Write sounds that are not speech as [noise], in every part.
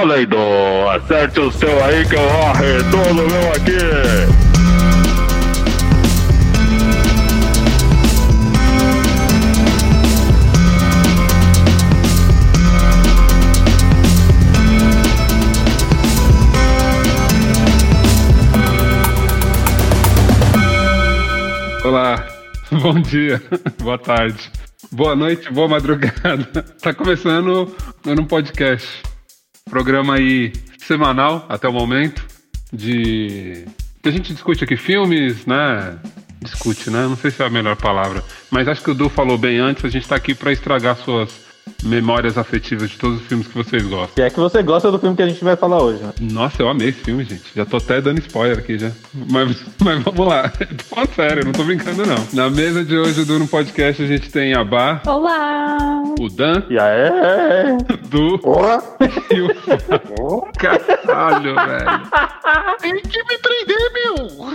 Toledo, acerte o seu aí que eu arredondo o meu aqui. Olá, [laughs] bom dia, [laughs] boa tarde, boa noite, boa madrugada. [laughs] Tá começando um podcast, programa aí semanal até o momento de que a gente discute aqui filmes, né? Discute, né? Não sei se é a melhor palavra, mas acho que o Du falou bem antes. A gente tá aqui para estragar suas memórias afetivas de todos os filmes que vocês gostam. Se é que você gosta do filme que a gente vai falar hoje, né? Nossa, eu amei esse filme, gente. Já tô até dando spoiler aqui já. Mas, [laughs] mas vamos lá. [laughs] Tô falando sério, não tô brincando, não. Na mesa de hoje do No Podcast a gente tem a Bar, Olá! o Dan, E aí? o Du Porra! e o Fá. [laughs] Caralho, velho. Tem que me prender, meu!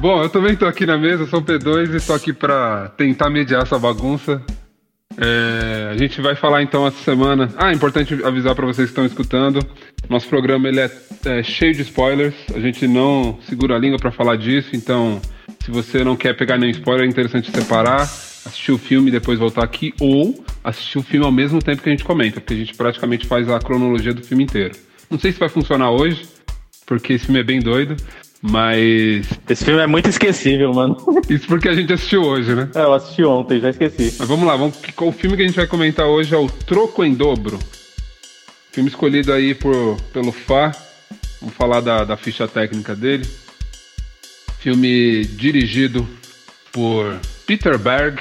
Bom, eu também tô aqui na mesa, sou o P2 e tô aqui pra tentar mediar essa bagunça. É, a gente vai falar então essa semana. Ah, é importante avisar pra vocês que estão escutando. Nosso programa ele é, é cheio de spoilers. A gente não segura a língua pra falar disso, então se você não quer pegar nenhum spoiler, é interessante separar, assistir o filme e depois voltar aqui, ou assistir o filme ao mesmo tempo que a gente comenta, porque a gente praticamente faz a cronologia do filme inteiro. Não sei se vai funcionar hoje, porque esse filme é bem doido, mas Esse filme é muito esquecível, mano. [laughs] isso porque a gente assistiu hoje, né? É, eu assisti ontem, já esqueci. Mas vamos lá, vamos, o filme que a gente vai comentar hoje é o Troco em Dobro. Filme escolhido aí por, pelo Fá. Vamos falar da, da ficha técnica dele. Filme dirigido por Peter Berg.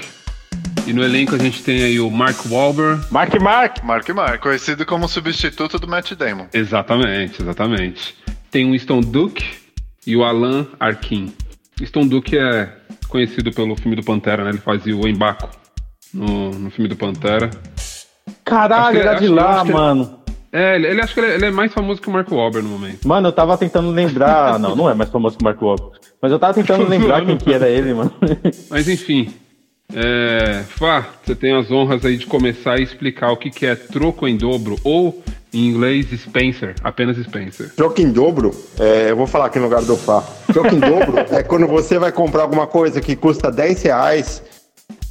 E no elenco a gente tem aí o Mark Wahlberg. Mark Mark! Mark Mark, conhecido como substituto do Matt Damon. Exatamente, exatamente. Tem o Winston Duke e o Alan Arkin. Winston Duke é conhecido pelo filme do Pantera, né? Ele fazia o Embaco no, no filme do Pantera. Caralho, que- era de lá, mano. É, ele, ele acho que ele, ele é mais famoso que o Mark Wahlberg no momento. Mano, eu tava tentando lembrar. [laughs] Não, não é mais famoso que o Mark Wahlberg. Mas eu tava tentando [laughs] lembrar quem que era ele, mano. Mas enfim. É, Fá, você tem as honras aí de começar a explicar o que, que é troco em dobro, ou em inglês Spencer, apenas Spencer. Troco em dobro, é, eu vou falar aqui no lugar do Fá. Troco em dobro é quando você vai comprar alguma coisa que custa 10 reais,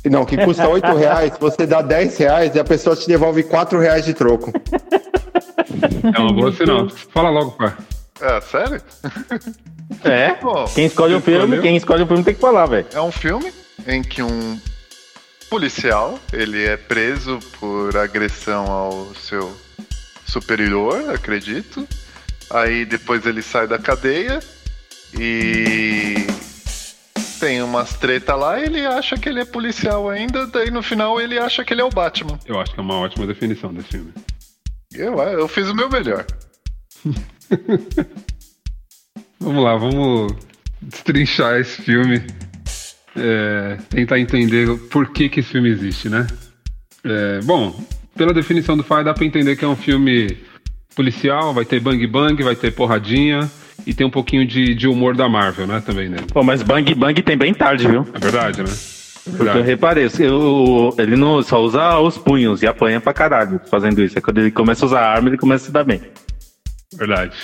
não, que custa 8 reais, você dá 10 reais e a pessoa te devolve 4 reais de troco. É uma boa sinal. Fala logo, Fá. É, sério? É? Bom, Quem escolhe o filme, escolheu? quem escolhe o filme tem que falar, velho. é um filme em que um policial, ele é preso por agressão ao seu superior, acredito. Aí depois ele sai da cadeia e tem umas treta lá, ele acha que ele é policial ainda, daí no final ele acha que ele é o Batman. Eu acho que é uma ótima definição desse filme. Eu, eu fiz o meu melhor. [laughs] Vamos lá, vamos destrinchar esse filme. É, tentar entender por que, que esse filme existe, né? É, bom, pela definição do Fire dá pra entender que é um filme policial, vai ter bang bang, vai ter porradinha e tem um pouquinho de, de humor da Marvel, né? Também nele. Pô, mas Bang Bang tem bem tarde, viu? É verdade, né? É Porque eu reparei, eu- ele não só usa os punhos e apanha pra caralho fazendo isso. É quando ele começa a usar arma, ele começa a se dar bem. Verdade.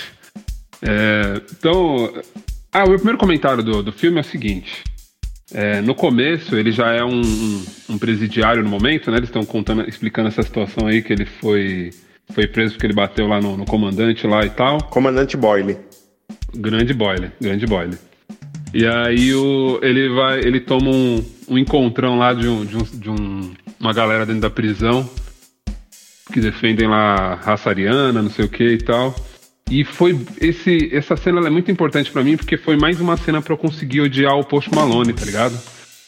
É, então, ah, o meu primeiro comentário do, do filme é o seguinte. É, no começo, ele já é um, um- um presidiário no momento, né? Eles estão contando, explicando essa situação aí que ele foi, foi preso porque ele bateu lá no, no comandante lá e tal. Comandante Boyle. Grande boiler, grande boiler. E aí o, ele vai, ele toma um, um encontrão lá de, um, de, um, de um- uma galera dentro da prisão que defendem lá a raça ariana, não sei o que e tal. E foi esse essa cena ela é muito importante pra mim porque foi mais uma cena pra eu conseguir odiar o Post Malone, tá ligado?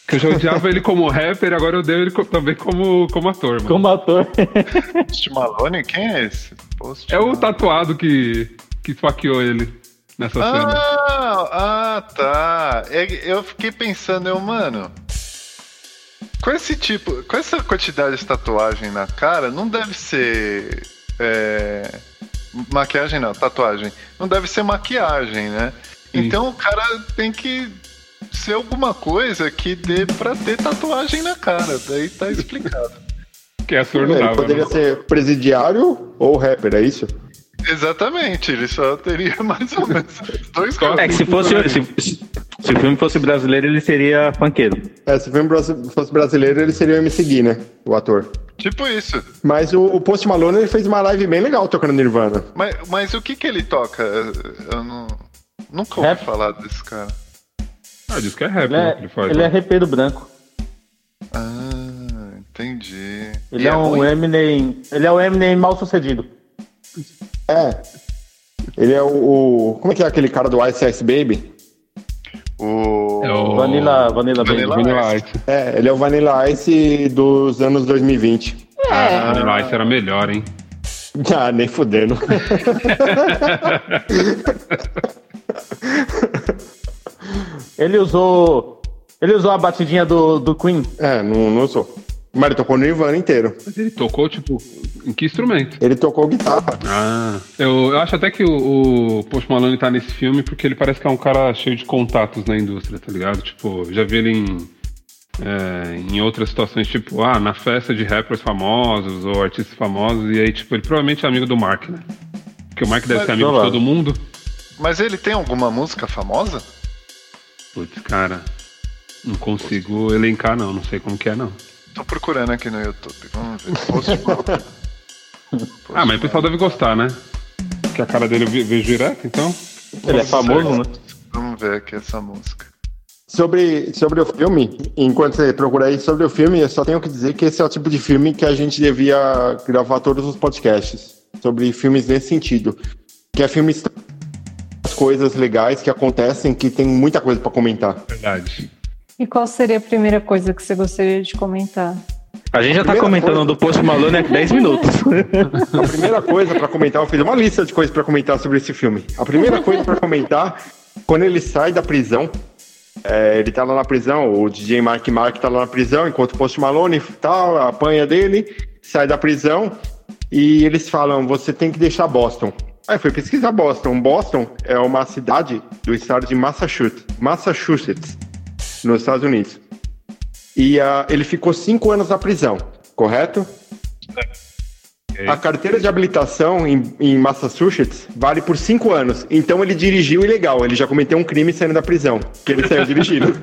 Que eu já odiava ele como rapper, agora eu odeio ele co- também como, como ator, mano. Como ator. [laughs] Post Malone, quem é esse? Post É o tatuado que, que esfaqueou ele nessa cena. Ah, ah, tá. É, Eu fiquei pensando, eu, mano. Com esse tipo, com essa quantidade de tatuagem na cara, não deve ser. é, maquiagem não, tatuagem. Não deve ser maquiagem, né? Sim. Então o cara tem que ser alguma coisa que dê pra ter tatuagem na cara. Daí tá explicado. [laughs] que ator não Ele dava. poderia né? ser presidiário ou rapper, é isso? Exatamente, ele só teria [laughs] mais ou menos dois Só- É que se fosse. Se, se- se o filme fosse brasileiro, ele seria funkeiro. É, se o filme fosse brasileiro, ele seria o MC Gui, né? O ator. Tipo isso. Mas o, o Post Malone ele fez uma live bem legal tocando Nirvana. Mas, mas o que que ele toca? Eu não. Nunca ouvi Rap. falar desse cara. Ah, diz que é rap, Ele né, é, ele faz. ele é né? repeiro branco. Ah, entendi. Ele E é, um ruim? Eminem. Ele é um Eminem mal sucedido. É. Ele é o, o- Como é que é aquele cara do Ice Ice Baby? O... É o- Vanilla, Vanilla, Vanilla Baby. Vanilla Ice. É, ele é o Vanilla Ice dos anos 2020. Ah, Vanilla Ice era melhor, hein? [laughs] Ah, nem fudendo. [laughs] Ele usou. Ele usou a batidinha do, do Queen. é, não, não sou. Mas ele tocou Nirvana inteiro. Mas ele tocou, tipo, em que instrumento? Ele tocou guitarra. Ah, eu, eu acho até que o, o Post Malone tá nesse filme porque ele parece que é um cara cheio de contatos na indústria, tá ligado? Tipo, já vi ele em, é, em outras situações, tipo, ah, na festa de rappers famosos ou artistas famosos, e aí, tipo, ele provavelmente é amigo do Mark, né? Porque o Mark deve Mas, ser amigo de provável. todo mundo. Mas ele tem alguma música famosa? Putz, cara, não consigo elencar, não, não sei como que é, não. Tô procurando aqui no YouTube. Vamos ver. Post Malone. [laughs] Ah, mas o pessoal deve gostar, né? Que a cara dele eu ve- vejo direto, então. Ele é famoso, né? Vamos ver aqui essa música. Sobre, sobre o filme, enquanto você procura aí sobre o filme, eu só tenho que dizer que esse é o tipo de filme que a gente devia gravar todos os podcasts. Sobre filmes nesse sentido. Que é filmes as coisas legais que acontecem que tem muita coisa pra comentar. Verdade. E qual seria a primeira coisa que você gostaria de comentar? A gente já tá Primeira comentando coisa- do Post Malone há 10 minutos. [laughs] A primeira coisa pra comentar, eu fiz uma lista de coisas pra comentar sobre esse filme. A primeira coisa pra comentar, quando ele sai da prisão, é, ele tá lá na prisão, o DJ Mark Mark tá lá na prisão, enquanto o Post Malone e tal, apanha dele, sai da prisão e eles falam: você tem que deixar Boston. Aí eu fui pesquisar Boston. Boston é uma cidade do estado de Massachusetts, Massachusetts, nos Estados Unidos. E ah, ele ficou cinco anos na prisão, correto? A carteira de habilitação em, em Massachusetts vale por cinco anos. Então ele dirigiu ilegal. Ele já cometeu um crime saindo da prisão. Que ele saiu dirigindo. [laughs]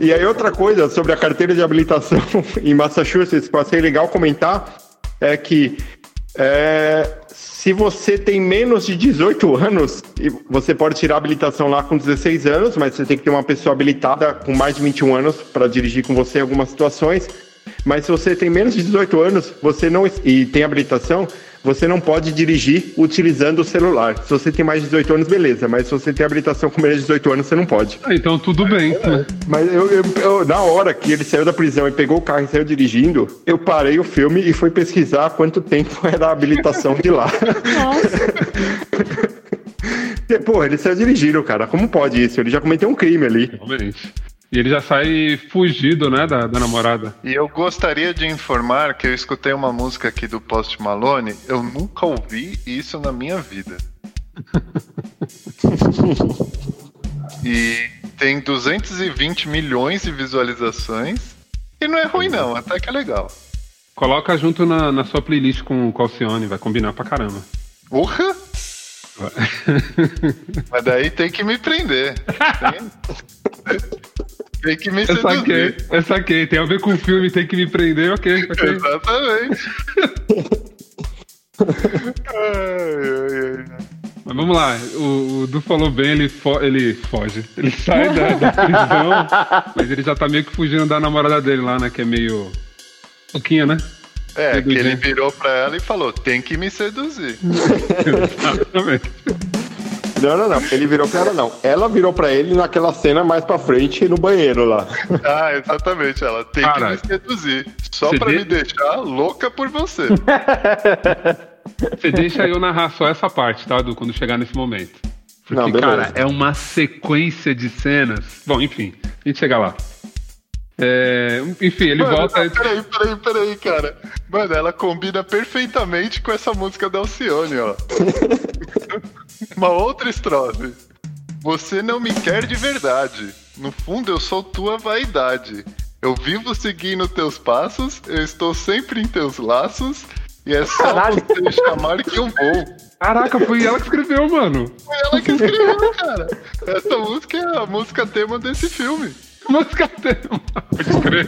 e aí outra coisa sobre a carteira de habilitação [laughs] em Massachusetts, para ser legal comentar, é que é, se você tem menos de 18 anos, você pode tirar a habilitação lá com 16 anos, mas você tem que ter uma pessoa habilitada com mais de 21 anos para dirigir com você em algumas situações. Mas se você tem menos de 18 anos, você não e tem habilitação, você não pode dirigir utilizando o celular. Se você tem mais de 18 anos, beleza. Mas se você tem habilitação com menos de 18 anos, você não pode. Ah, então tudo bem. né? Mas eu, eu- eu- na hora que ele saiu da prisão e pegou o carro e saiu dirigindo, eu parei o filme e fui pesquisar quanto tempo [laughs] era a habilitação de lá. Porque, [laughs] Porra, ele saiu dirigindo, cara. Como pode isso? Ele já cometeu um crime ali. Realmente. E ele já sai fugido, né, da, da namorada. E eu gostaria de informar que eu escutei uma música aqui do Post Malone. Eu nunca ouvi isso na minha vida. [laughs] e tem 220 milhões de visualizações. E não é ruim, não. Até que é legal. Coloca junto na, na sua playlist com o Calcione, vai combinar pra caramba. Porra! [laughs] Mas daí tem que me prender. Tem, [laughs] tem que me Eu saquei, seduzir. eu saquei. Tem a ver com o filme, tem que me prender, ok, ok. Exatamente. ai, ai, ai. Mas vamos lá, o, o Du falou bem, ele, fo- ele foge. Ele sai da, da prisão, mas ele já tá meio que fugindo da namorada dele lá, né? Que é meio. Pouquinho, né? É, que ele virou pra ela e falou: tem que me seduzir. [laughs] Exatamente. Não, não, não. Ele virou pra ela, não. Ela virou pra ele naquela cena mais pra frente no banheiro lá. [laughs] Ah, exatamente. Ela tem Cara, que me seduzir. Só pra me deixar louca por você. [laughs] Você deixa eu narrar só essa parte, tá, Du, quando chegar nesse momento. Porque, Não, cara, é uma sequência de cenas. Bom, enfim, a gente chega lá. É, enfim, ele Mano, volta. não, peraí, peraí, peraí, cara. Mano, ela combina perfeitamente com essa música da Alcione, ó. [laughs] Uma outra estrofe. Você não me quer de verdade. No fundo, eu sou tua vaidade. Eu vivo seguindo teus passos, eu estou sempre em teus laços, e é só Caralho. você me chamar que eu vou. Caraca, foi ela que escreveu, mano. Foi ela que escreveu, cara. Essa música é a música tema desse filme. Música tema. Pode crer.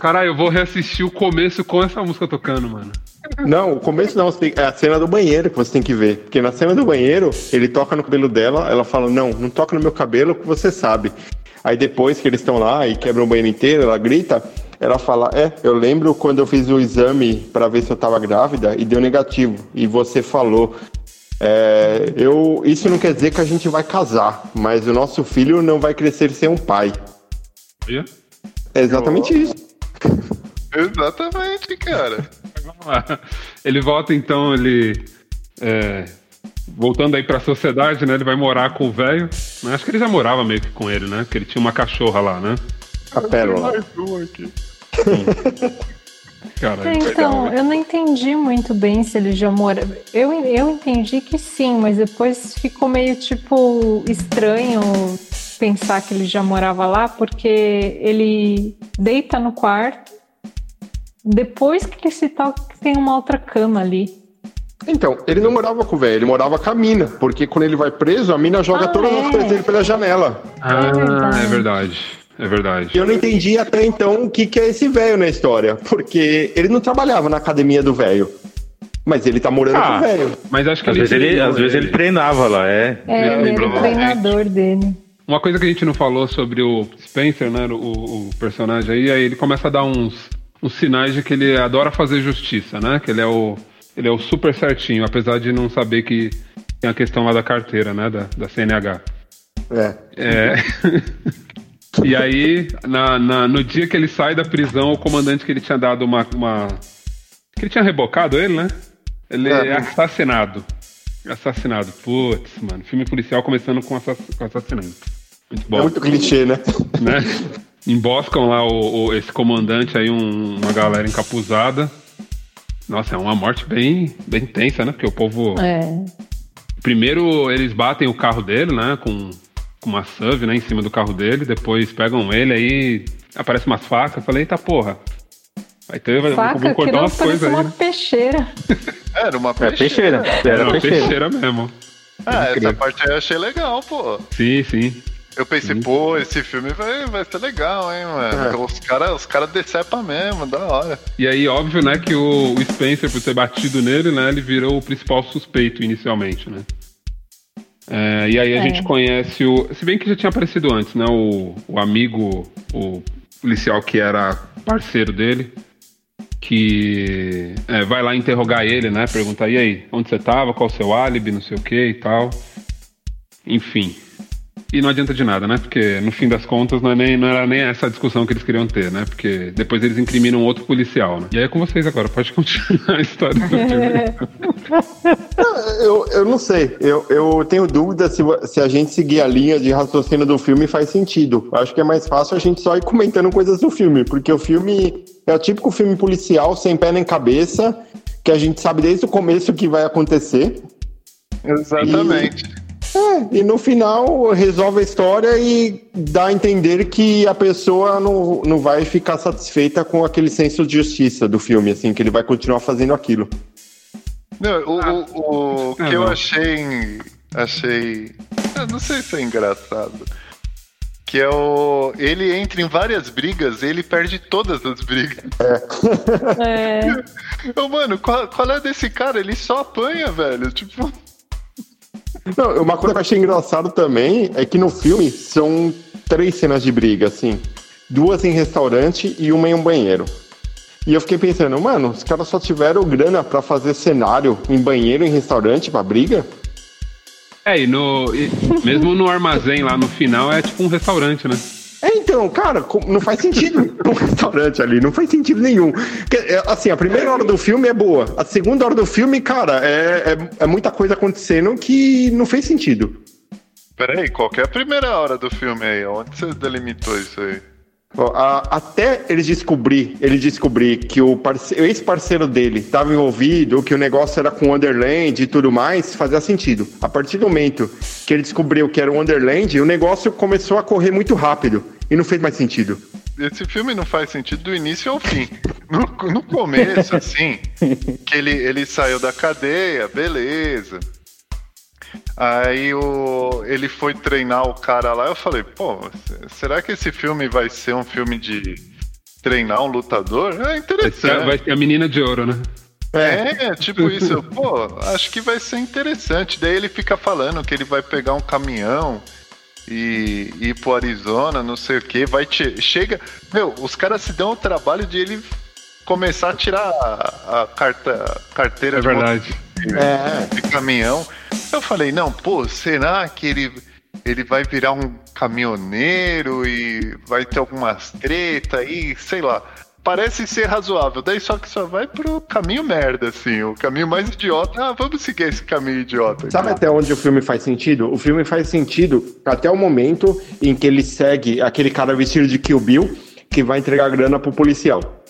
Caralho, eu vou reassistir o começo com essa música tocando, mano. Não, o começo não, é a cena do banheiro que você tem que ver. Porque na cena do banheiro, ele toca no cabelo dela, ela fala, não, não toca no meu cabelo que você sabe. Aí depois que eles estão lá e quebram o banheiro inteiro, ela grita, ela fala, é, eu lembro quando eu fiz o exame pra ver se eu tava grávida e deu negativo. E você falou, é, eu, isso não quer dizer que a gente vai casar, mas o nosso filho não vai crescer sem um pai. É exatamente isso. [laughs] Exatamente, cara. Vamos lá. Ele volta então, ele. é, voltando aí pra sociedade, né? Ele vai morar com o velho. né, Acho que ele já morava meio que com ele, né? Porque ele tinha uma cachorra lá, né? A pérola. Mais um aqui. [laughs] Cara, Então, eu não entendi muito bem se ele já mora. Eu, eu entendi que sim, mas depois ficou meio tipo estranho pensar que ele já morava lá, porque ele deita no quarto, depois que ele se toca que tem uma outra cama ali. Então, ele não morava com o velho, ele morava com a mina. Porque quando ele vai preso, a mina joga Ah, todas é. as coisas dele pela janela. Ah, verdade. é verdade. É verdade. E eu não entendi até então o que, que é esse velho na história. Porque ele não trabalhava na academia do velho. Mas ele tá morando com Ah. o velho. Mas acho que Às vezes ele, às vezes ele treinava lá, é. É, ele era o treinador dele. Uma coisa que a gente não falou sobre o Spencer, né? O, o personagem aí, aí ele começa a dar uns, uns sinais de que ele adora fazer justiça, né? Que ele é o. Ele é o super certinho, apesar de não saber que tem a questão lá da carteira, né? Da, da CNH. É. É. [laughs] e aí, na, na- no dia que ele sai da prisão, o comandante que ele tinha dado uma. uma- que ele tinha rebocado ele, né? Ele é, É. assassinado. Assassinado. Putz, mano. Filme policial começando com, assass com assassinato. Muito É bom. muito clichê, né? Né? Emboscam lá o, o- esse comandante aí, um- uma galera encapuzada. Nossa, é uma morte bem, bem tensa, né? Porque o povo. É. Primeiro eles batem o carro dele, né? Com, com uma SUV, né? Em cima do carro dele. Depois pegam ele, aí aparece umas facas. Falei, eita porra. Vai ter, vai, Faca que cortar não umas parece coisas aí. uma né? peixeira. [laughs] Era uma É peixeira. peixeira. Era Era uma peixeira. peixeira mesmo. Ah, essa parte aí eu achei legal, pô. Sim, sim. Eu pensei, pô, esse filme vai, vai ser legal, hein, mano. É. Os caras os cara decepam mesmo, da hora. E aí, óbvio, né, que o, o Spencer, por ter batido nele, né, ele virou o principal suspeito inicialmente, né? É, e aí a É. gente conhece o. Se bem que já tinha aparecido antes, né? O, o amigo, o policial que era parceiro dele, que é, vai lá interrogar ele, né? Perguntar, e aí, onde você tava, qual o seu álibi, não sei o que e tal. Enfim. E não adianta de nada, né? Porque no fim das contas não, é nem, não era nem essa a discussão que eles queriam ter, né? Porque depois eles incriminam outro policial, né? E aí é com vocês agora, pode continuar a história do filme. [laughs] Eu, eu não sei. Eu, eu tenho dúvida se, se a gente seguir a linha de raciocínio do filme faz sentido. Acho que é mais fácil a gente só ir comentando coisas do filme, porque o filme é o típico filme policial, sem pé nem cabeça, que a gente sabe desde o começo o que vai acontecer. Exatamente. É, e no final resolve a história e dá a entender que a pessoa não, não vai ficar satisfeita com aquele senso de justiça do filme, assim, que ele vai continuar fazendo aquilo. Não, o, o, o que Ah, eu achei. Achei. Eu não sei se é engraçado. Que é o. Ele entra em várias brigas e ele perde todas as brigas. É. [laughs] Ô, mano, qual, qual é desse cara? Ele só apanha, velho. Tipo. Não, uma coisa que eu achei engraçado também é que no filme são três cenas de briga, assim. Duas em restaurante e uma em um banheiro. E eu fiquei pensando, mano, os caras só tiveram grana pra fazer cenário em banheiro em restaurante pra briga? É, e, no, e mesmo no armazém lá no final é tipo um restaurante, né? É, então, cara, não faz sentido [laughs] um restaurante ali, não faz sentido nenhum. É, Assim, a primeira hora do filme é boa, a segunda hora do filme, cara, é, é, é muita coisa acontecendo que não fez sentido. Peraí, qual que é a primeira hora do filme aí? Onde você delimitou isso aí? Até ele descobrir, ele descobrir que o, parce- o ex-parceiro dele estava envolvido, que o negócio era com o Wonderland e tudo mais, fazia sentido. A partir do momento que ele descobriu que era o Wonderland, o negócio começou a correr muito rápido. E não fez mais sentido. Esse filme não faz sentido do início ao fim. No, no começo, [laughs] assim, que ele, ele saiu da cadeia, beleza. Aí o, ele foi treinar o cara lá, eu falei, pô, será que esse filme vai ser um filme de treinar um lutador? É interessante. vai ser a menina de ouro, né? É, tipo isso, eu, pô, acho que vai ser interessante. Daí ele fica falando que ele vai pegar um caminhão e ir pro Arizona, não sei o que, vai te, chega, meu, os caras se dão o trabalho de ele começar a tirar a, a carta, carteira É de verdade. É. de caminhão. Eu falei, não, pô, será que ele, ele vai virar um caminhoneiro e vai ter algumas treta aí, sei lá. Parece ser razoável, daí só que só vai pro caminho merda, assim, o caminho mais idiota. Ah, vamos seguir esse caminho idiota. aqui. Sabe até onde o filme faz sentido? O filme faz sentido até o momento em que ele segue aquele cara vestido de Kill Bill que vai entregar grana pro policial.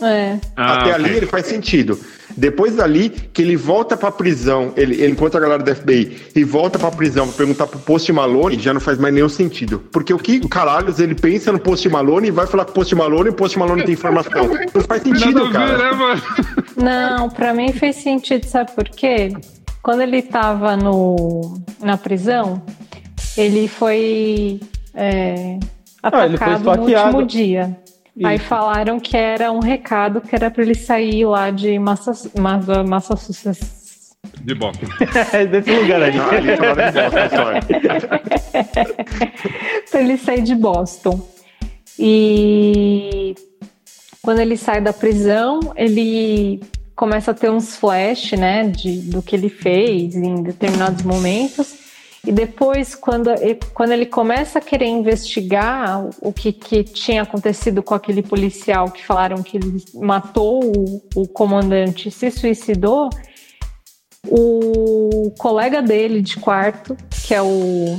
É. Ah, até ok. ali ele faz sentido. Depois dali, que ele volta pra prisão, ele, ele encontra a galera da FBI e volta pra prisão pra perguntar pro Post Malone, já não faz mais nenhum sentido. Porque o que caralhos ele pensa no Post Malone e vai falar com o Post Malone e o Post Malone tem informação. Não faz sentido, ver, cara. né, mano? Não, pra mim fez sentido, sabe por quê? Quando ele tava no, na prisão, ele foi é, Ah, ele foi atacado no último dia. Aí Isso. falaram que era um recado que era pra ele sair lá de Massa- Massa- Massachusetts. De boxe. [laughs] É desse lugar aí. Ah, ali falaram de bosta a história. [laughs] pra ele sair de Boston. E quando ele sai da prisão, ele começa a ter uns flash, né, de, do que ele fez em determinados momentos. E depois, quando, ele- quando ele começa a querer investigar o que, que tinha acontecido com aquele policial que falaram que ele matou o, o comandante e se suicidou, o colega dele de quarto, que é o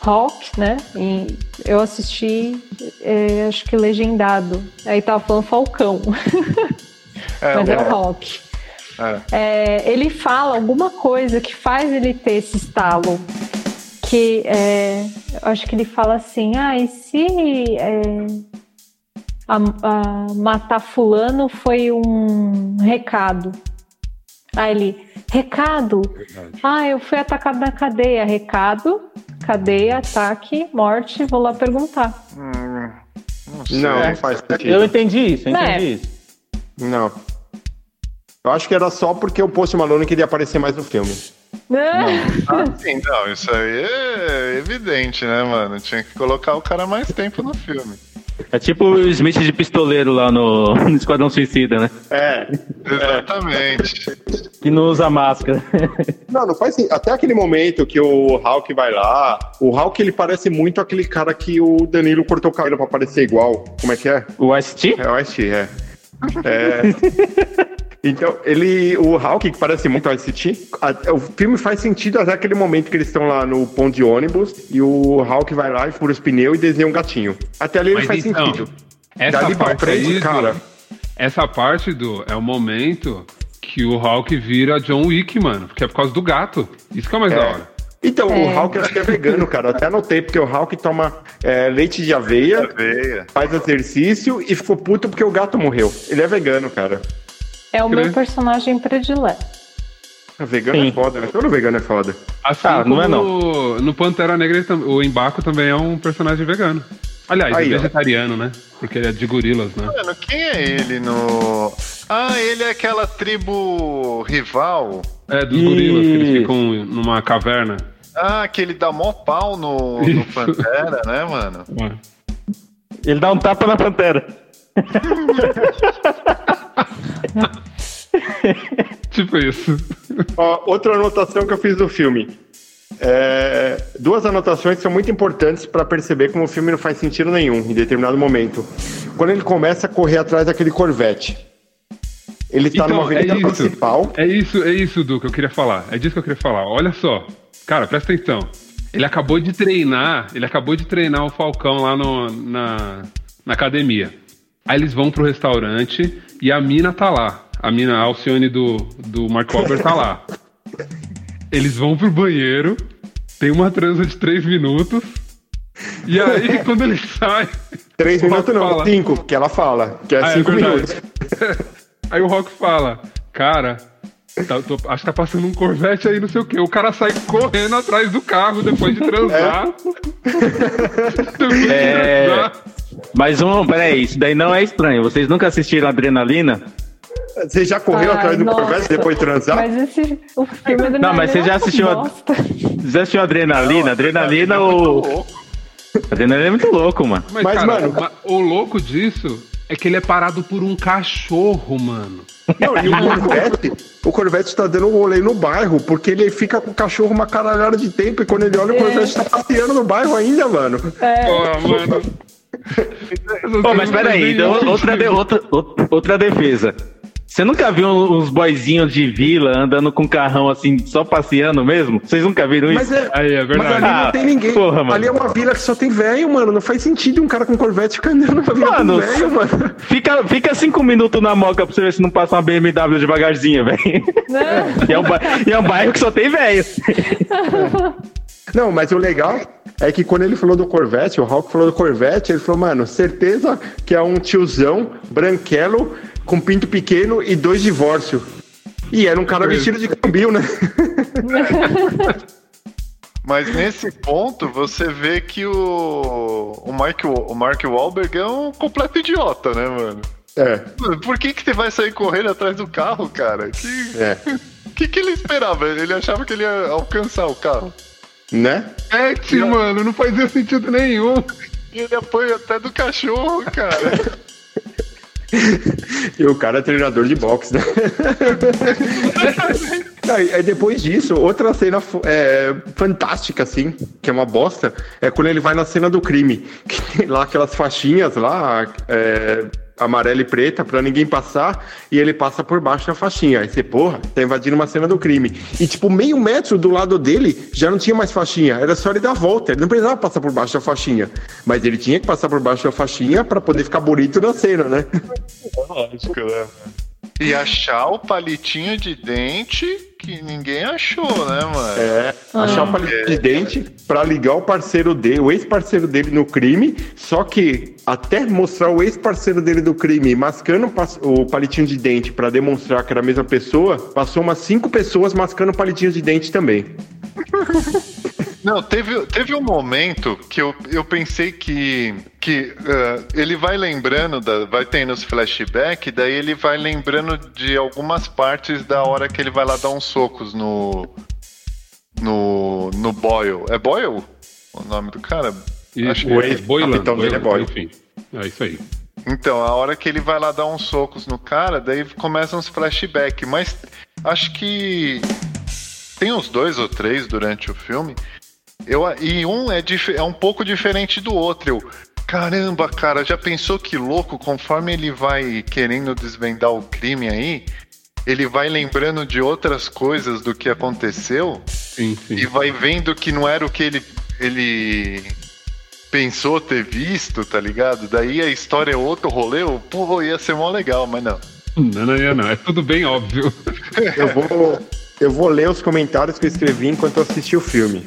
Hawk, né? E eu assisti, é, acho que legendado. Aí tava falando Falcão, [laughs] É, mas é o- o Hawk. É. É, ele fala alguma coisa que faz ele ter esse estalo. Que é, eu acho que ele fala assim: ah, e se é, a- a matar Fulano foi um recado? Aí ele, recado? Ah, eu fui atacado na cadeia. Recado, cadeia, ataque, morte, vou lá perguntar. Hum, não sei. Não, não faz Eu sentido. entendi isso, eu entendi isso. Não. Eu acho que era só porque o Post Malone queria aparecer mais no filme. [laughs] Ah, sim, não, isso aí é evidente, né, mano? Tinha que colocar o cara mais tempo no filme. É tipo o Smith de pistoleiro lá no, no Esquadrão Suicida, né? É. Exatamente. Que não usa máscara. [laughs] Não, não faz sentido. Até aquele momento que o Hulk vai lá, o Hulk ele parece muito aquele cara que o Danilo cortou o cabelo pra parecer igual. Como é que é? O Ice-T? É o Ice-T, é. [laughs] É. Então, ele. O Hulk, que parece muito o Ice-T, a- o filme faz sentido até aquele momento que eles estão lá no ponto de ônibus e o Hulk vai lá e fura os pneus e desenha um gatinho. Até ali ele Mas faz então, sentido. Essa Dali parte frente, aí, cara. Du, essa parte do é o momento que o Hulk vira John Wick, mano, porque é por causa do gato. Isso que é o mais da hora. Então, É. o Hulk acho que é vegano, cara. Até anotei, porque o Hulk toma é, leite de aveia, Veia. faz exercício e ficou puto porque o gato morreu. Ele é vegano, cara. É o Crê. meu personagem predileto. Ah, Vegano Sim. é foda, né? Todo vegano é foda. Assim Ah, como não é no- no Pantera Negra, o Embaco também é um personagem vegano. Aliás, Aí, é ó. vegetariano, né? Porque ele é de gorilas, né? Mano, quem é ele no. Ah, ele é aquela tribo rival. É, dos gorilas, que eles ficam numa caverna. Ah, que ele dá mó pau no, no. Pantera, né, mano? Ué. Ele dá um tapa na pantera. [laughs] [laughs] Tipo isso. Ó, outra anotação que eu fiz do filme. É, duas anotações são muito importantes para perceber como o filme não faz sentido nenhum em determinado momento. Quando ele começa a correr atrás daquele Corvette. Ele tá Então, numa avenida é isso. principal. É isso, é isso, Du, que eu queria falar. É disso que eu queria falar. Olha só. Cara, presta atenção. Ele acabou de treinar, ele acabou de treinar o Falcão lá no- na, na academia. Aí eles vão pro restaurante e a mina tá lá. A mina, a Alcione do, do Mark Wahlberg tá lá. [laughs] Eles vão pro banheiro, tem uma transa de três minutos. E aí, [laughs] quando eles sai. Três minutos não, fala. cinco, que ela fala. Que é Ah, é cinco verdade. minutos. [laughs] Aí o Rock fala, cara, tá- tô- acho que tá passando um Corvette aí, não sei o quê. O cara sai correndo atrás do carro depois de transar. Depois de É. transar. Mas um, peraí, isso daí não é estranho. Vocês nunca assistiram Adrenalina? Você já correu Ai, atrás do. Corvette depois de transar? Mas esse, o filme é do Não, mas você já assistiu a- já assistiu Adrenalina? Adrenalina, o. Adrenalina é muito louco, mano. Mas, Mas, cara, mano- ma- o louco disso é que ele é parado por um cachorro, mano. Não, e o [laughs] Corvette, o Corvette tá dando um rolê no bairro, porque ele fica com o cachorro uma caralhada de tempo, e quando ele olha, o Corvette tá passeando no bairro ainda, mano. Porra, mano. Pô, mas peraí, então, outra, de- outra, outra- defesa. Você nunca viu uns boyzinhos de vila andando com carrão assim, só passeando mesmo? Vocês nunca viram isso? Mas é. Aí, é Mas verdade. ali não Ah, tem ninguém. porra, mano. ali é uma vila que só tem velho, mano. Não faz sentido um cara com Corvette ficar andando numa vila Mano, com velho, mano. Fica, fica cinco minutos na moca pra você ver se não passa uma BMW devagarzinho, velho. Né? E, é um e é um bairro que só tem velho. [laughs] Não, mas o legal é que quando ele falou do Corvette, o Hulk falou do Corvette, ele falou, mano, certeza que é um tiozão branquelo com pinto pequeno e dois divórcios. E era um cara vestido de cambio, né? [laughs] Mas nesse ponto, você vê que o, o, Mark, o Mark Wahlberg é um completo idiota, né, mano? É, Por que, que você vai sair correndo atrás do carro, cara? Que, é. [laughs] que, que ele esperava? Ele achava que ele ia alcançar o carro. Né? Pet, mano, não fazia sentido nenhum. E ele apoia até do cachorro, cara. [laughs] E o cara é treinador de boxe, né? [laughs] Aí, aí depois disso, outra cena é, fantástica, assim, que é uma bosta, é quando ele vai na cena do crime. [laughs] Que tem lá aquelas faixinhas lá, é, amarela e preta, pra ninguém passar, e ele passa por baixo da faixinha. Aí você, porra, tá invadindo uma cena do crime. E tipo, meio metro do lado dele já não tinha mais faixinha, era só ele dar a volta. Ele não precisava passar por baixo da faixinha. Mas ele tinha que passar por baixo da faixinha pra poder ficar bonito na cena, né? Lógico, né? E achar o palitinho de dente que ninguém achou, né, mano? É, achar o palito de dente pra ligar o parceiro dele, o ex-parceiro dele no crime, só que até mostrar o ex-parceiro dele do crime mascando o palitinho de dente pra demonstrar que era a mesma pessoa, passou umas cinco pessoas mascando o palitinho de dente também. [laughs] Não, teve, teve um momento que eu, eu pensei que, que eh, ele vai lembrando, da, vai tendo os flashbacks, daí ele vai lembrando de algumas partes da hora que ele vai lá dar uns socos no. No. No Boyle. É Boyle? O nome do cara? E Acho que o é. ex Boilan, capitão dele é Boyle. Enfim, é isso aí. Então, a hora que ele vai lá dar uns socos no cara, daí começam os flashbacks. Mas acho que tem uns dois ou três durante o filme. Eu, e um é, dif- é um pouco diferente do outro. Eu, caramba, cara, já pensou que louco? Conforme ele vai querendo desvendar o crime aí, ele vai lembrando de outras coisas do que aconteceu Sim, sim. e vai vendo que não era o que ele, ele pensou ter visto, tá ligado? Daí a história é outro rolê, eu, pô, ia ser mó legal, mas não. Não, não, não, não. É tudo bem óbvio. Eu vou, eu vou ler os comentários que eu escrevi enquanto eu assisti o filme.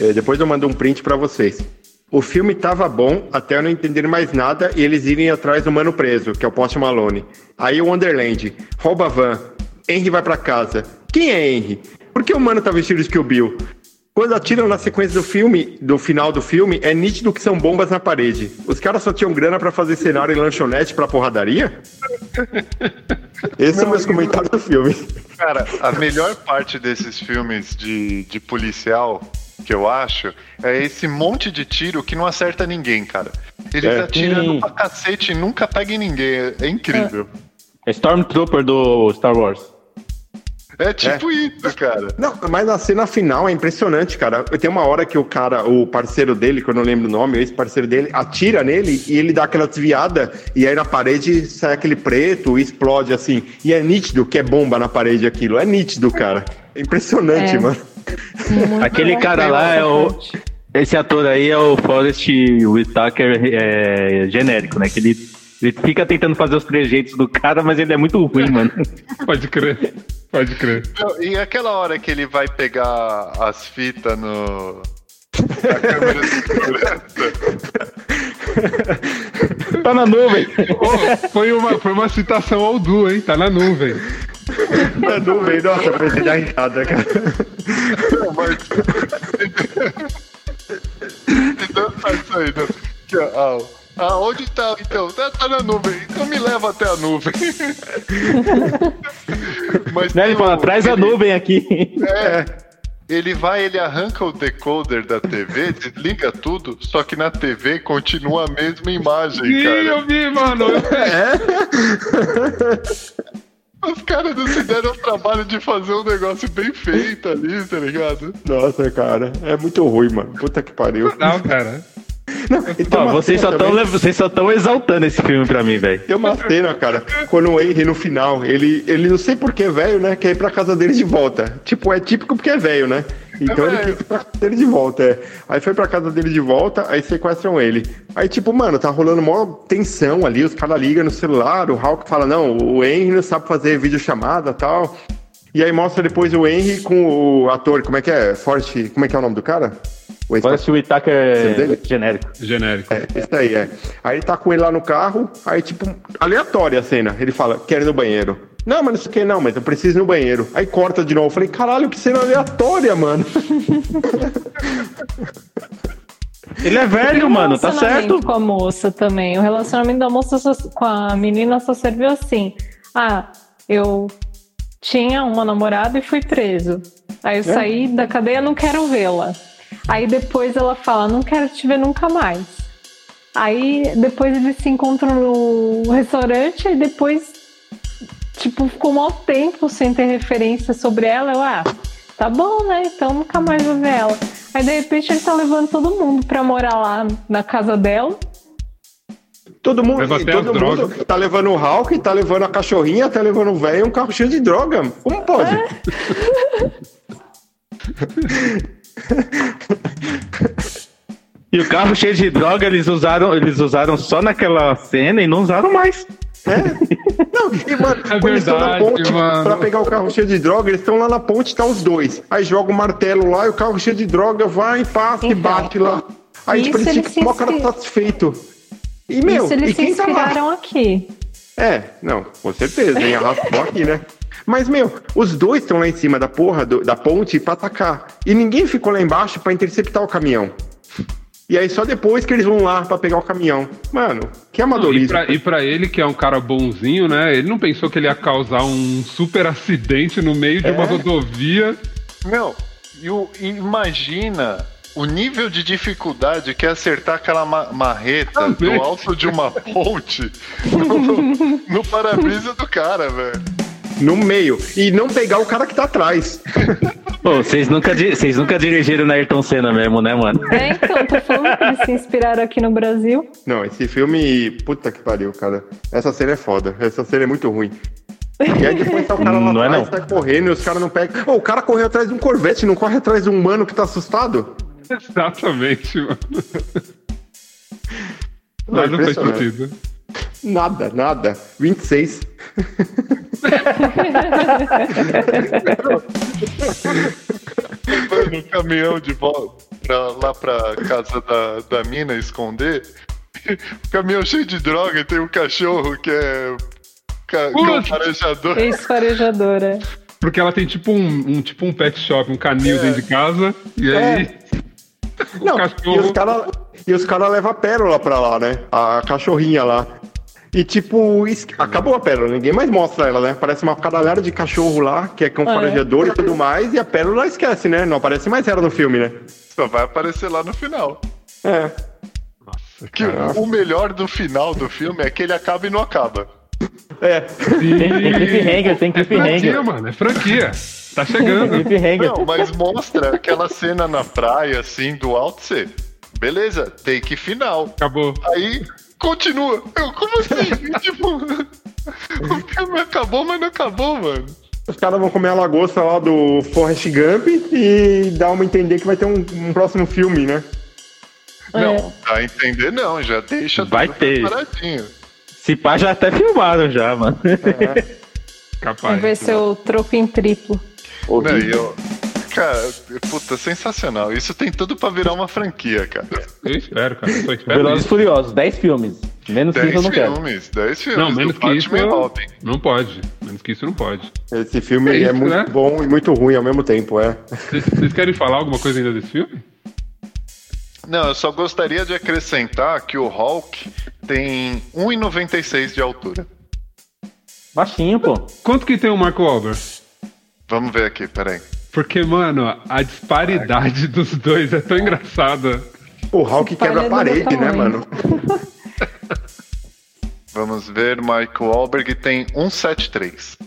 É, depois eu mando um print pra vocês. O filme tava bom até eu não entender mais nada e eles irem atrás do mano preso, que é o Post Malone. Aí o Wonderland, rouba a van, Henry vai pra casa. Quem é Henry? Por que o mano tá vestido de Kill Bill? Quando atiram na sequência do filme, do final do filme, é nítido que são bombas na parede. Os caras só tinham grana pra fazer cenário em lanchonete pra porradaria? Esses são meus comentários do filme. Cara, a melhor parte desses filmes de, de policial, que eu acho, é esse monte de tiro que não acerta ninguém, cara. Ele É. tirando Sim. pra cacete e nunca pega em ninguém. É, é incrível. É Stormtrooper do Star Wars. É, tipo isso, cara. Não, mas a cena final é impressionante, cara. Tem uma hora que o cara, o parceiro dele, que eu não lembro o nome, o ex-parceiro dele, atira nele e ele dá aquela desviada e aí na parede sai aquele preto e explode assim. E é nítido que é bomba na parede aquilo. É nítido, cara. É impressionante, É. mano. Muito Aquele bom. cara lá é o. Esse ator aí é o Forrest Whitaker é, genérico, né? Que ele, ele fica tentando fazer os trejeitos do cara, mas ele é muito ruim, mano. [laughs] Pode crer. Pode crer. Não, E aquela hora que ele vai pegar as fitas no. Na câmera de segurança. tá na nuvem. Ô, foi, uma, foi uma citação ao Du, hein? Tá na nuvem. Na nuvem, nossa, foi dar risada, cara. Não, mas. [laughs] então tá isso aí, né? Que, ah, onde tá? Então, tá, tá na nuvem. Então me leva até a nuvem. [laughs] mas Né, ele fala, traz a ele- nuvem aqui. É. [laughs] Ele vai, ele arranca o decoder da TV, desliga tudo, só que na TV continua a mesma imagem, Sim, cara. eu vi, mano. [laughs] Os caras não se deram o trabalho de fazer um negócio bem feito ali, tá ligado? Nossa, cara, é muito ruim, mano. Puta que pariu. Não, cara. Não, uma vocês, só tão, vocês só estão exaltando esse filme pra mim, velho. Tem uma cena, cara, quando o Henry no final, ele, ele não sei por que velho, né? Quer ir pra casa dele de volta. Tipo, é típico porque é velho, né? Então ele quer ir pra casa dele de volta, é. Aí foi pra casa dele de volta, aí sequestram ele. Aí, tipo, mano, tá rolando mó tensão ali, os caras ligam no celular, o Hulk fala, não, o Henry não sabe fazer videochamada e tal. E aí mostra depois o Henry com o ator, como é que é? Forte, como é que é o nome do cara? O Parece o Whittaker dele? genérico. Genérico. é, isso aí, é. Aí ele tá com ele lá no carro, aí, tipo, aleatória a cena. Ele fala, quero ir no banheiro. Não, mas não sei o que, não, mas eu preciso ir no banheiro. Aí corta de novo. Eu falei, caralho, que cena aleatória, mano. [laughs] Ele é velho, o mano, tá relacionamento certo. com a moça também. O relacionamento da moça só- com a menina só serviu assim. Ah, eu tinha uma namorada e fui preso. Aí eu saí da cadeia, não quero vê-la. Aí depois ela fala, não quero te ver nunca mais. Aí depois eles se encontram no restaurante e depois, tipo, ficou um tempo sem ter referência sobre ela. Eu, ah, tá bom, né? Então nunca mais vou ver ela. Aí de repente ele tá levando todo mundo pra morar lá na casa dela. Todo mundo, até todo mundo drogas. tá levando o Hulk, tá levando a cachorrinha, tá levando o velho, um carro cheio de droga. Como pode? [laughs] E o carro cheio de droga, eles usaram, eles usaram só naquela cena e não usaram mais. Não, e, mano, É quando eles estão na ponte mano. pra pegar o carro cheio de droga, eles estão lá na ponte, tá os dois. Aí joga o martelo lá e o carro cheio de droga vai, passa e Então, bate lá. Aí, tipo, isso eles eles ficam com o se cara satisfeito. E, meu, Isso e eles se quem tá lá? inspiraram aqui. É, não, com certeza, hein? Arrastou aqui, né? Mas, meu, os dois estão lá em cima da porra do- da ponte pra atacar. E ninguém ficou lá embaixo pra interceptar o caminhão. E aí só depois que eles vão lá pra pegar o caminhão. Mano, que amadorismo. pra, e pra ele, que é um cara bonzinho, né? Ele não pensou que ele ia causar um super acidente no meio de uma É. rodovia. Meu, e o- imagina o nível de dificuldade que é acertar aquela ma- marreta do alto de uma ponte [laughs] no, no para-brisa do cara, velho. No meio. E não pegar o cara que tá atrás. [laughs] Pô, vocês nunca, di- vocês nunca dirigiram na Ayrton Senna mesmo, né, mano? É, então, tô falando que eles se inspiraram aqui no Brasil. Não, esse filme. Puta que pariu, cara. Essa cena é foda. Essa cena é muito ruim. E aí depois tá o cara lá Não é atrás, não. tá correndo e os caras não pegam. Ô, o cara correu atrás de um Corvette, não corre atrás de um mano que tá assustado? Exatamente, mano. Não, Nada faz sentido. Nada, nada. 26. Vai no caminhão de volta pra, lá pra casa da, da mina esconder. O caminhão cheio de droga e tem um cachorro que é. Ca, é farejador. Ex-farejadora. Porque ela tem tipo um, um- tipo um pet shop, um canil É. dentro de casa. E aí. o Não, cachorro. e os caras e os cara levam a pérola pra lá, né? A cachorrinha lá. E tipo, acabou a pérola, ninguém mais mostra ela, né? Parece uma caralhada de cachorro lá, que é cão Ah, é? farejador e tudo mais, e a pérola esquece, né? Não aparece mais ela no filme, né? Só vai aparecer lá no final. É. Que o melhor do final do filme é que ele acaba e não acaba. É. Tem, tem cliffhanger, tem É franquia, cliffhanger. mano. É franquia. Tá chegando. Cliffhanger. Não, mas mostra aquela cena na praia, assim, do alto C. Beleza, take final. Acabou. Aí continua. Eu, como assim? [laughs] tipo, o filme acabou, mas não acabou, mano. Os caras vão comer a lagosta lá do Forrest Gump e dá uma entender que vai ter um, um próximo filme, né? Não, dá a entender não, já deixa Vai tudo ter. preparadinho. Se pá, já até filmaram já, mano. [laughs] Vai Capaz. ser o troco em triplo. Não, e eu, Cara, puta, sensacional. Isso tem tudo pra virar uma franquia, cara. Eu espero, cara. Eu espero Velozes e. Furiosos, 10 filmes. Menos que 10 isso eu não quero. filmes, 10 filmes. Não, menos do que isso Batman eu- Robin. não pode. Menos que isso não pode. Esse filme É é, isso, muito né? bom e muito ruim ao mesmo tempo, é. Vocês- querem falar alguma coisa ainda desse filme? Não, eu só gostaria de acrescentar que o Hulk tem 1,96 de altura. Baixinho, pô. Quanto que tem o Marco Wahlberg? Vamos ver aqui, peraí. Porque, mano, a disparidade dos dois é tão engraçada. O Hulk quebra a parede, né, mano? [laughs] Vamos ver, Michael Wahlberg tem 173.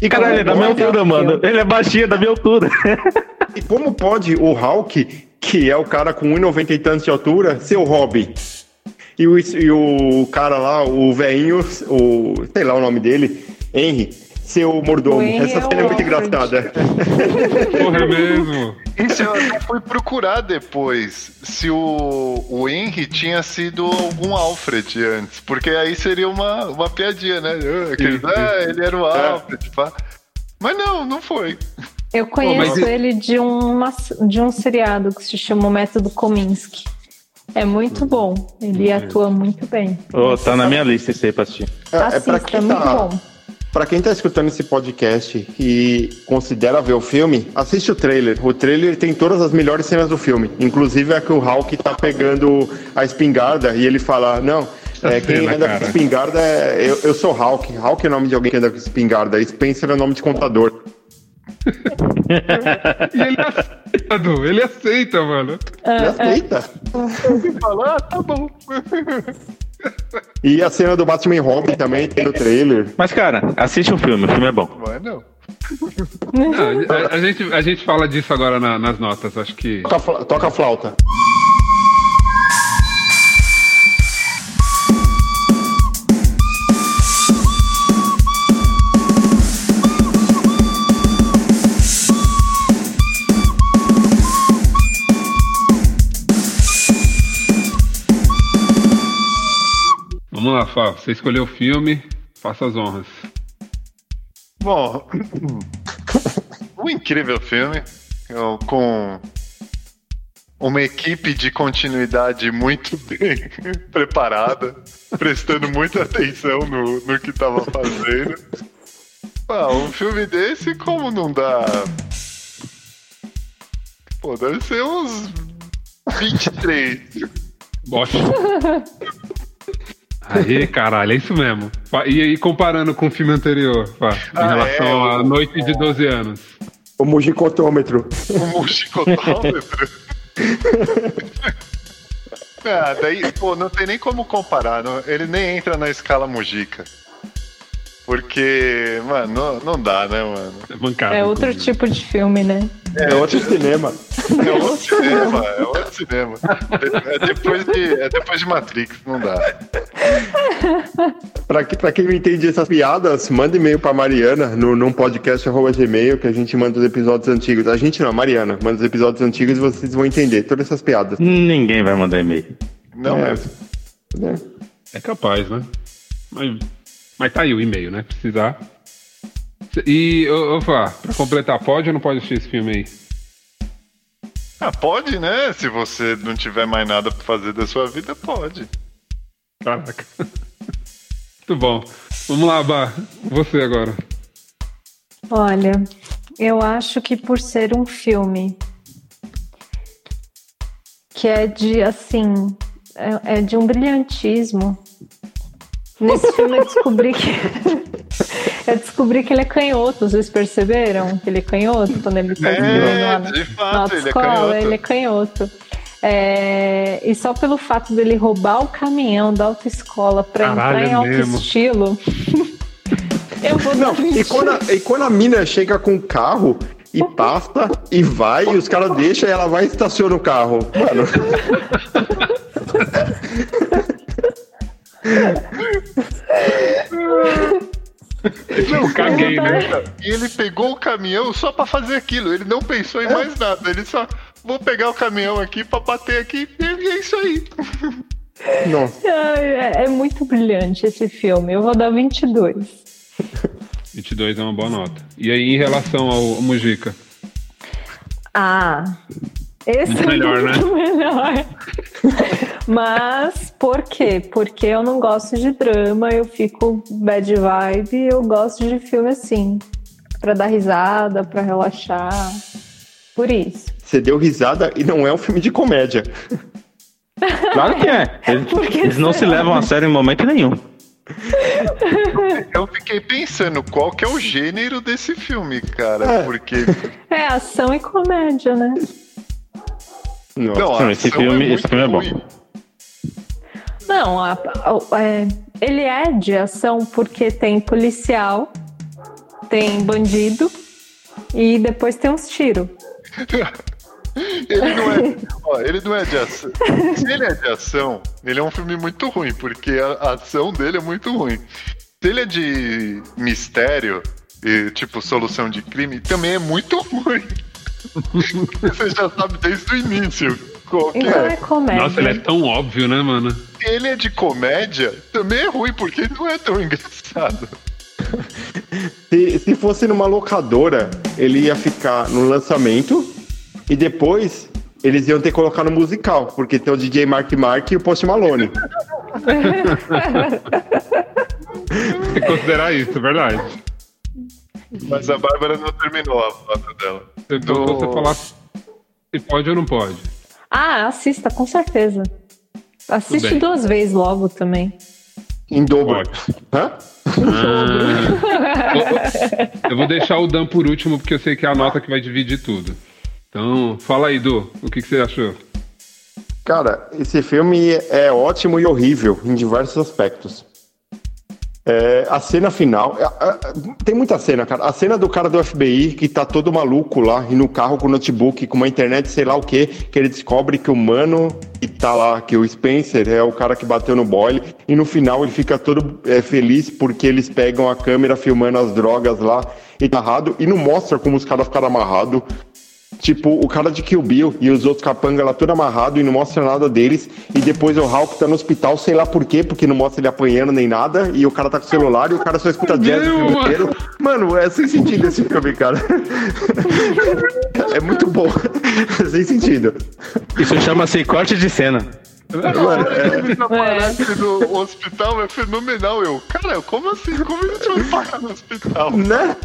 E Caralho, ele é da minha altura, mano. Ele é baixinho, é da minha altura. [laughs] E como pode o Hulk, que é o cara com 1,90 e tantos de altura, ser o Robin? E o, e o cara lá, o velhinho, o. sei lá o nome dele, Henry, ser o mordomo. Essa é o cena é muito engraçada. Porra, é mesmo. Isso eu até fui procurar depois se o, o Henry tinha sido algum Alfred antes, porque aí seria uma, uma piadinha, né? Ah, Aquele, Isso, ah, ele era o Alfred, pá. Mas não, não foi. Eu conheço mas- ele de, uma, de um seriado que se chama O Método Kominsky. É muito bom. Ele atua muito bem. Ô, tá na minha lista esse aí pra assistir. É, é Assista, pra é quem muito tá. bom. Pra quem tá escutando esse podcast e considera ver o filme, assiste o trailer. O trailer tem todas as melhores cenas do filme. Inclusive a que o Hulk tá pegando a espingarda e ele fala: Não, é, [laughs] quem anda cara. com espingarda é. Eu, eu sou Hulk. Hulk é o nome de alguém que anda com espingarda. Spencer é o nome de contador. [laughs] E ele aceita, Du, ele aceita, mano. Ele aceita. Fala, ah, tá bom. [laughs] E a cena do Batman e Robin também tem no trailer. Mas, cara, assiste um filme, o filme é bom. Mas não. Não, a, a gente, a gente fala disso agora na- nas notas, acho que. Toca, toca a flauta. Vamos lá, Fá. Você escolheu o filme, faça as honras. Bom, um incrível filme eu- com uma equipe de continuidade muito [laughs] bem preparada, prestando muita atenção no, no que estava fazendo. Ah, um filme desse, como não dá. Pô, deve ser uns 23. Bote. [laughs] Aí, caralho, é isso mesmo. E aí, comparando com o filme anterior, Fá, em Ah, relação é, à o- Noite de 12 anos. O mugicotômetro. Um musicotômetro. [laughs] ah, daí, pô, não tem nem como comparar. não- ele nem entra na escala Mujica. Porque, mano, não, não dá, né, mano? É bancada. É outro inclusive. tipo de filme, né? É outro cinema. É outro cinema, é outro cinema. É, é depois de, é depois de Matrix, não dá. Pra, que- pra quem não entende essas piadas, manda e-mail pra Mariana no, num podcast arroba gmail que a gente manda os episódios antigos. A gente não, a Mariana, manda os episódios antigos e vocês vão entender todas essas piadas. Ninguém vai mandar e-mail. Não É. mesmo. né? É capaz, né? Mas, mas tá aí o e-mail, né? Precisar. E, ô, ô Fá, pra completar, pode ou não pode assistir esse filme aí? Ah, pode, né? Se você não tiver mais nada pra fazer da sua vida, pode. Caraca. [laughs] Muito bom. Vamos lá, Bá. Você agora. Olha, eu acho que por ser um filme que é de assim, é, é de um brilhantismo. Nesse filme eu descobri que [laughs] eu descobri que ele é canhoto. Vocês perceberam que ele é canhoto quando ele tá É, na, de na fato, ele é. Ele é canhoto. É, e só pelo fato dele roubar o caminhão da autoescola para Caralho, entrar em é alto mesmo. estilo. [laughs] eu vou Não, e 20. quando, a, e quando a mina chega com o carro e passa e vai, e os caras deixam e ela vai e estaciona o carro. Mano, [laughs] [laughs] Eu caguei, né? E ele pegou o caminhão só pra fazer aquilo. Ele não pensou em mais nada. Ele só vou pegar o caminhão aqui pra bater aqui e é isso aí. [laughs] nossa. É, é muito brilhante esse filme. Eu vou dar 22. 22 é uma boa nota. E aí, em relação ao, ao Mujica? Ah, esse Melhor, é muito [laughs] melhor. Mas por quê? Porque eu não gosto de drama, eu fico bad vibe, eu gosto de filme assim, pra dar risada, pra relaxar. Por isso. Você deu risada e não é um filme de comédia. Claro que é. [laughs] Eles, Por que eles não se levam a sério em momento nenhum. Eu fiquei pensando qual que é o gênero desse filme, cara. É. Porque. É ação e comédia, né? Nossa. Não, a Não, esse filme- muito esse filme é bom. ruim. Não, a- a- é, ele é de ação porque tem policial, tem bandido e depois tem uns tiros. [laughs] Ele não é. ó, ele não é de ação. Se ele é de ação, ele é um filme muito ruim, porque a, a ação dele é muito ruim. Se ele é de mistério, e, tipo solução de crime, também é muito [laughs] ruim. Você já sabe desde o início. qual que Então é. é comédia. Nossa, ele é tão óbvio, né, mano? Se ele é de comédia, também é ruim, porque ele não é tão engraçado. Se, se fosse numa locadora, ele ia ficar no lançamento e depois eles iam ter que colocar no musical, porque tem o DJ Mark Mark e o Post Malone. [laughs] Tem que considerar isso, é verdade. Mas a Bárbara não terminou a foto dela. Se Do- você falar se pode ou não pode. Ah, assista, com certeza. Assiste duas vezes logo também. Em dobro. Hã? Eu vou deixar o Dan por último, porque eu sei que é a nota que vai dividir tudo. Então, fala aí, Du, o que, que você achou? Cara, esse filme é ótimo e horrível em diversos aspectos. É, a cena final. é, é, tem muita cena, cara. A cena do cara do FBI que tá todo maluco lá, e no carro com o notebook, com uma internet, sei lá o que, que ele descobre que o mano que tá lá, que o Spencer é o cara que bateu no Boyle, e no final ele fica todo é, feliz porque eles pegam a câmera filmando as drogas lá e tá amarrado, e não mostra como os caras ficaram amarrados. Tipo, o cara de Kill Bill e os outros capanga lá tudo amarrado e não mostra nada deles. E depois o Hulk tá no hospital, sei lá por quê, porque não mostra ele apanhando nem nada. E o cara tá com o celular e o cara só escuta jazz o filme mano. inteiro. Mano, é sem sentido esse filme, cara. é muito bom. É [laughs] sem sentido. Isso chama-se corte de cena. Ele desaparece no hospital, é fenomenal. Eu, cara, como assim? Como ele vai parar no hospital? Né?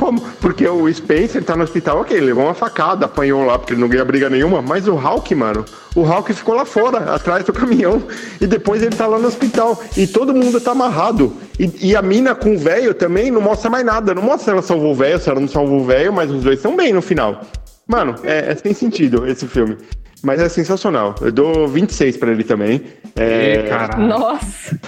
Como? Porque o Spencer tá no hospital, ok, ele levou uma facada, apanhou lá porque ele não ganha briga nenhuma, mas o Hulk, mano, o Hulk ficou lá fora, atrás do caminhão, e depois ele tá lá no hospital, e todo mundo tá amarrado. E, e a mina com o velho também não mostra mais nada, não mostra se ela salvou o velho, se ela não salvou o velho, mas os dois estão bem no final. Mano, é, é sem sentido esse filme. Mas é sensacional. Eu dou 26 pra ele também. É, caralho. Nossa.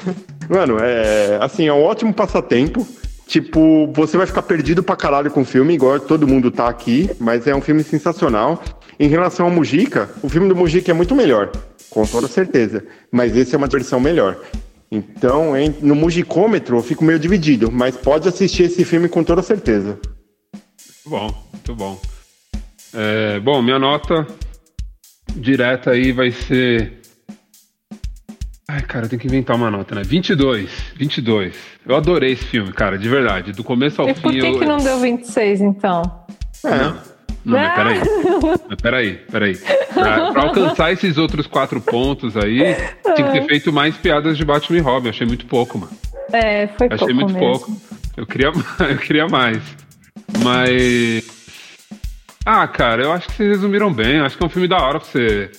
Mano, é assim, é um ótimo passatempo. Tipo, você vai ficar perdido pra caralho com o filme, igual todo mundo tá aqui, mas é um filme sensacional. Em relação ao Mujica, o filme do Mujica é muito melhor, com toda certeza. Mas esse é uma versão melhor. Então, no Mugicômetro, eu fico meio dividido, mas pode assistir esse filme com toda certeza. Muito bom, muito bom. É, bom, minha nota direta aí vai ser. Ai, cara, eu tenho que inventar uma nota, né? 22. 22. Eu adorei esse filme, cara, de verdade. Do começo ao E por fim. que, eu... que não deu 26, então? Não, não, mas peraí. [laughs] Mas peraí, peraí. Pra, pra alcançar esses outros quatro pontos aí, tinha que ter feito mais piadas de Batman e Robin. Eu achei muito pouco, mano. É, foi pouco achei muito mesmo. pouco. Eu queria, [laughs] eu queria mais. Mas. Ah, cara, eu acho que vocês resumiram bem. Eu acho que é um filme da hora pra você.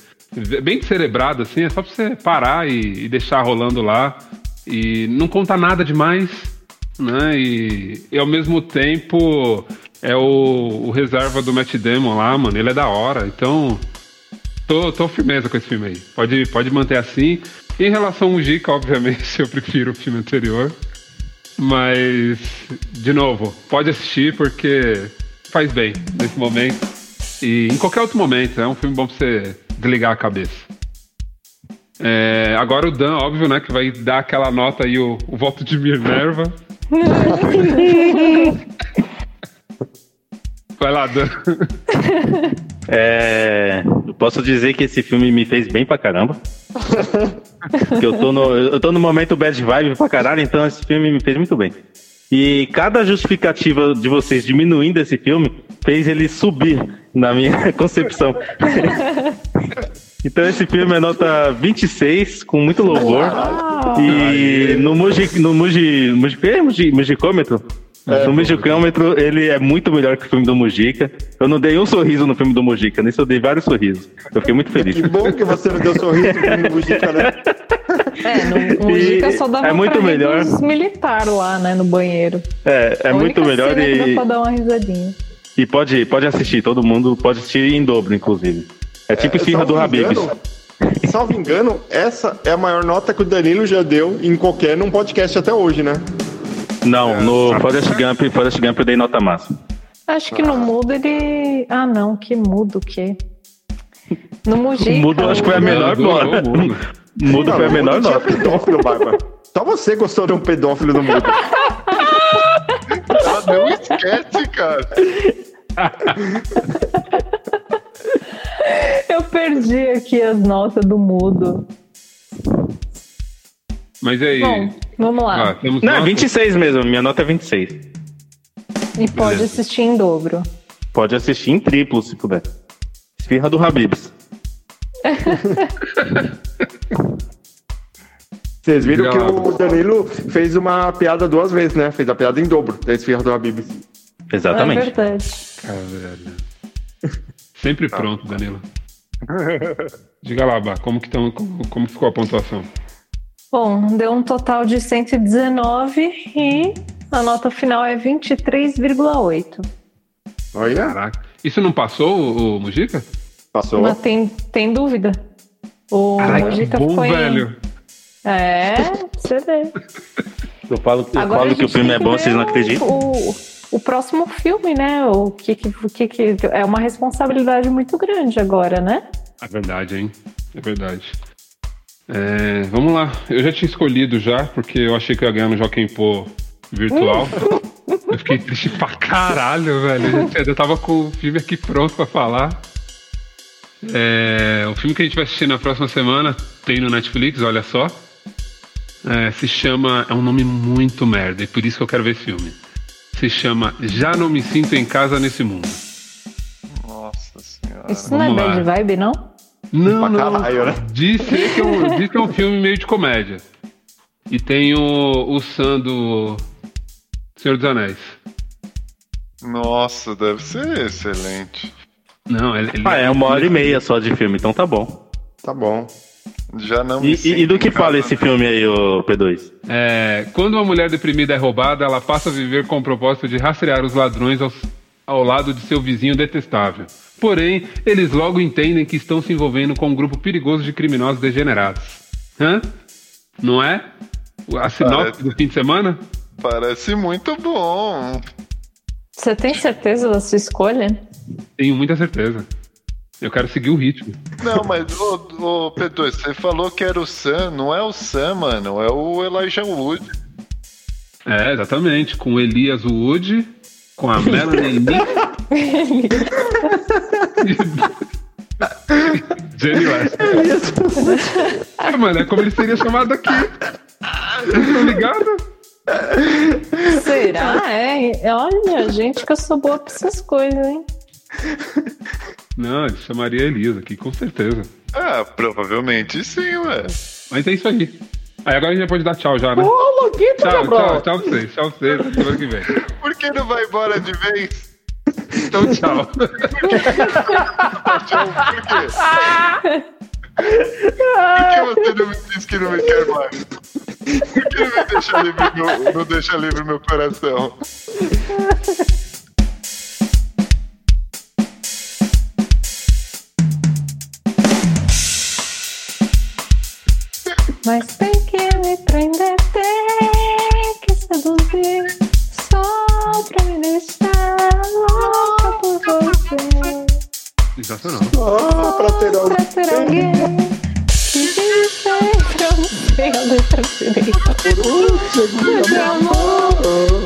Bem celebrado, assim. É só pra você parar e, e deixar rolando lá. E não conta nada demais, né? E, e ao mesmo tempo é o, o reserva do Matt Damon lá, mano. Ele é da hora. Então. Tô, tô firmeza com esse filme aí. Pode, pode manter assim. Em relação ao Mujica, obviamente, [laughs] eu prefiro o filme anterior. Mas, de novo, pode assistir porque faz bem nesse momento. E em qualquer outro momento, é um filme bom pra você desligar a cabeça. É, agora o Dan, óbvio, né, que vai dar aquela nota aí, o, o voto de Minerva. [laughs] vai lá, Dan. É, eu posso dizer que esse filme me fez bem pra caramba. Eu tô, no, eu tô no momento bad vibe pra caralho, então esse filme me fez muito bem. E cada justificativa de vocês diminuindo esse filme fez ele subir na minha [laughs] concepção. Então esse filme é nota 26, com muito louvor. E no Muji, no Muji, Muji, é Muji, Mugicômetro, É, no Mugicômetro, ele é muito melhor que o filme do Mujica. Eu não dei um sorriso no filme do Mujica, nesse eu dei vários sorrisos. Eu fiquei muito feliz. Que bom que você não deu sorriso pro Mujica, né? [laughs] É, no, no Mujica só dava É muito melhor. dos militar lá, né, no banheiro. É, é A muito única melhor cena que dá e, pra dar uma risadinha. e pode, pode assistir, todo mundo pode assistir em dobro, inclusive. É tipo Esfirra salvo do Habibs. Salvo engano, essa é a maior nota que o Danilo já deu em qualquer num podcast até hoje, né? Não, no Forrest Gump, Forrest Gump eu dei nota máxima. Acho que no mudo ele. Ah, não, que mudo o quê? No Mujica. Mudo, acho que foi a menor Mudo, nota. mudo. [laughs] Mudo foi a no menor nota. pedófilo, Barba. Só você gostou de um pedófilo no mundo. Ela não esquece, cara. [laughs] Eu perdi aqui as notas do mudo. Mas e aí? Bom, vamos lá. Ah, temos Não, é nota? 26 mesmo, minha nota é 26. e pode assistir em dobro. Pode assistir em triplo, se puder. Esfirra do Habibs. [laughs] Vocês viram que o Danilo fez uma piada duas vezes, né? Fez a piada em dobro da esfirra do Habibs. É Exatamente. verdade. Cara, Sempre pronto, Danilo. Diga lá, Bá, como que, tão, como, como ficou a pontuação? Bom, deu um total de 119 e a nota final é 23,8. Olha, Caraca. Isso não passou, o, o Mujica? passou. Mas tem, tem dúvida. O que Mujica bom, em- velho. É, você vê. Eu falo, eu Agora falo que o filme é bom, vocês não acreditam? O, o próximo filme, né? O que, que, que, é uma responsabilidade muito grande agora, né? É verdade, hein? É verdade. É, vamos lá. Eu já tinha escolhido já, porque eu achei que eu ia ganhar no Joaquim Pô virtual. eu fiquei triste pra caralho, velho. Eu já- tava com o filme aqui pronto pra falar. É, o filme que a gente vai assistir na próxima semana tem no Netflix, olha só. É, se chama. É um nome muito merda, e por isso que eu quero ver esse filme. Se chama Já Não Me Sinto em Casa Nesse Mundo. Nossa senhora. Isso não é vamos lá. bad vibe, não? Não, não. caralho, né? Diz que, é um, [laughs] diz que é um filme meio de comédia. E tem o, o Sam do Senhor dos Anéis. Nossa, deve ser excelente. Não, ele, ele- Ah, é uma hora e meia só de filme, então tá bom. Tá bom. Já não me E, e- do que fala esse né? filme aí, ô P2? É, quando uma mulher deprimida é roubada, ela passa a viver com o propósito de rastrear os ladrões aos- ao lado de seu vizinho detestável. Porém, eles logo entendem que estão se envolvendo com um grupo perigoso de criminosos degenerados. Hã? Não é? A sinopse Parece. do fim de semana? Parece muito bom. Você tem certeza da sua escolha? Tenho muita certeza. Eu quero seguir o ritmo. Não, mas, ô, ô P2, você falou que era o Sam. Não é o Sam, mano. É o Elijah Wood. É, exatamente. Com o Elias Wood, com a Melanie [laughs] Nick. Jenny West. É, mano, é como ele seria chamado aqui. Vocês estão ligados? Será? É. Olha, gente, que eu sou boa pra essas coisas, hein? [laughs] Não, ele chamaria Elias aqui, com certeza. Ah, provavelmente sim, ué. Mas é isso aí. Aí agora a gente já pode dar tchau já, né? Ô, Luquita, Tchau, Gabriel. tchau, tchau pra vocês. Tchau pra vocês. Até semana que vem. [laughs] Por que não vai embora de vez? Então, tchau. Tchau, [laughs] por quê? Por que você não me diz que não me quer mais? Por que não deixa livre meu, não deixa livre meu coração? Mas tem que me prender, tem que seduzir só pra me deixar louca por você. Sensacional. Ah, pra ter alguém. Pra ter alguém que dizer pra você a letra direita. De amor,